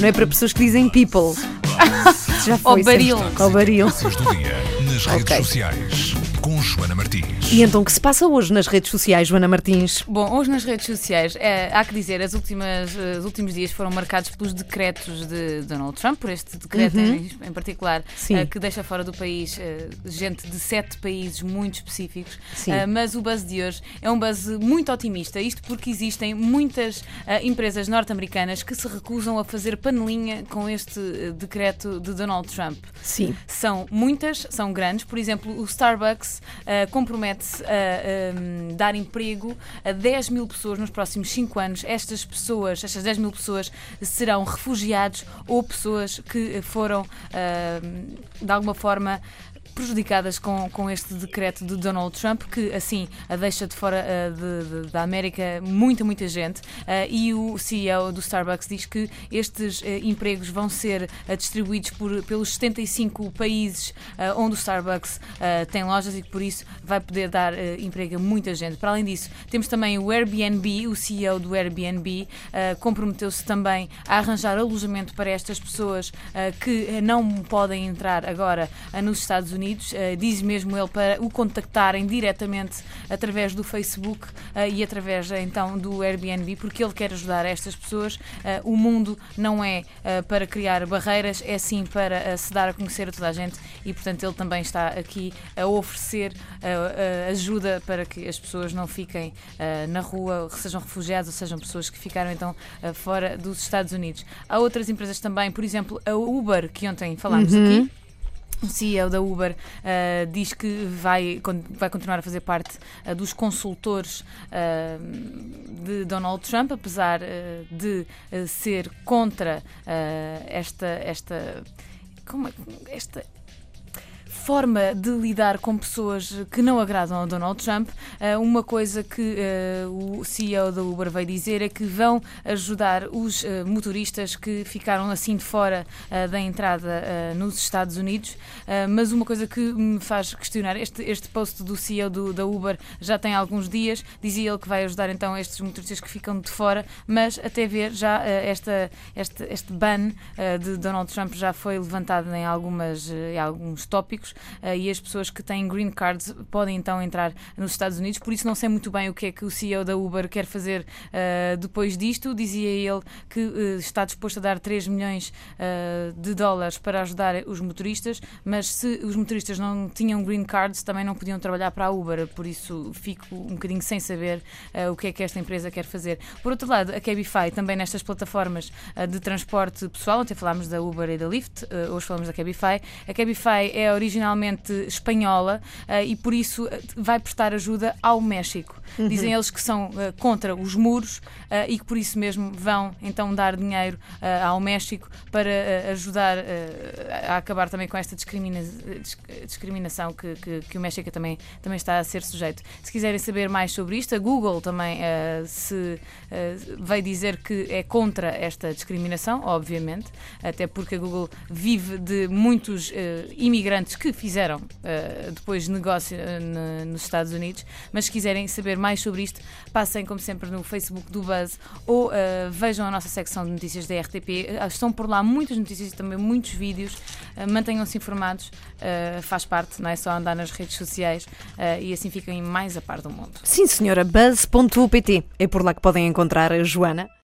Não é para pessoas que dizem people. Já Ou foi. baril. Ou baril. Notícias do dia nas redes Ok. sociais Joana Martins. E então o que se passa hoje nas redes sociais, Joana Martins? Bom, hoje nas redes sociais, é, há que dizer, as últimas, eh, os últimos dias foram marcados pelos decretos de Donald Trump, por este decreto em, em particular, Uhum. Eh, que deixa fora do país eh, gente de sete países muito específicos. Sim. Eh, mas o buzz de hoje é um buzz muito otimista, isto porque existem muitas empresas norte-americanas que se recusam a fazer panelinha com este decreto de Donald Trump. Sim. São muitas, são grandes. Por exemplo, o Starbucks ah, compromete-se a ahm, dar emprego a 10 mil pessoas nos próximos 5 anos. Estas pessoas, estas 10 mil pessoas, serão refugiados ou pessoas que foram, ahm, de alguma forma, prejudicadas com, com este decreto de Donald Trump, que assim a deixa de fora ah, de- de- da América muita, muita gente. Ah, e o CEO do Starbucks diz que estes ah, empregos vão ser distribuídos por, pelos 75 países onde o Starbucks tem lojas e que por isso vai poder dar emprego a muita gente. Para além disso, temos também o Airbnb, o CEO do Airbnb comprometeu-se também a arranjar alojamento para estas pessoas que não podem entrar agora nos Estados Unidos. Ah, diz mesmo ele para o contactarem diretamente através do Facebook ah, e através então do Airbnb, porque ele quer ajudar estas pessoas. O mundo não é para criar barreiras, é sim para se dar a conhecer a toda a gente e, portanto, ele também está aqui a oferecer ajuda para que as pessoas não fiquem na rua, sejam refugiados ou sejam pessoas que ficaram então fora dos Estados Unidos. Há outras empresas também, por exemplo, a Uber, que ontem falámos aqui. O CEO da Uber ah, diz que vai, vai continuar a fazer parte ah, dos consultores ah, de Donald Trump, apesar de ser contra esta, esta, como é esta forma de lidar com pessoas que não agradam ao Donald Trump. Ah, uma coisa que ah, o CEO da Uber veio dizer é que vão ajudar os ah, motoristas que ficaram assim de fora da entrada nos Estados Unidos. Mas uma coisa que me faz questionar, este, este post do CEO do- da Uber já tem alguns dias, dizia ele que vai ajudar então estes motoristas que ficam de fora, mas até ver já esta, este, este ban de Donald Trump já foi levantado em, algumas, eh, em alguns tópicos eh, e as pessoas que têm green cards podem então entrar nos Estados Unidos. Por isso não sei muito bem o que é que o CEO da Uber quer fazer eh, depois disto. Dizia ele que eh, está disposto a dar 3 milhões eh, de dólares para ajudar os motoristas, mas se os motoristas não tinham green cards também não podiam trabalhar para a Uber. Por isso fico um bocadinho sem saber eh, o que é que esta empresa quer fazer. Por outro lado, a Cabify também nestas plataformas eh, de transporte pessoal, ontem falámos da Uber e da Lyft, eh, hoje falamos da Cabify. A Cabify é originalmente espanhola eh, e por isso eh, vai prestar ajuda ao México. Dizem eles que são eh, contra os muros e que por isso mesmo vão então dar dinheiro ao México para ajudar a acabar também com esta discrimina- dis- discriminação que, que- que o México também, também está a ser sujeito. Se quiserem saber mais sobre isto, a Google também eh, se veio dizer que é contra esta discriminação, obviamente, até porque a Google vive de muitos eh, imigrantes que fizeram eh, depois negócio na- nos Estados Unidos, mas se quiserem saber mais sobre isto, passem como sempre no Facebook do Buzz ou eh, vejam a nossa secção de notícias da RTP. Estão por lá muitas notícias e também muitos vídeos. Mantenham-se informados, faz parte, não é só andar nas redes sociais e assim fiquem mais a par do mundo. Sim, senhora. Buzz.pt. É por lá que podem encontrar a Joana.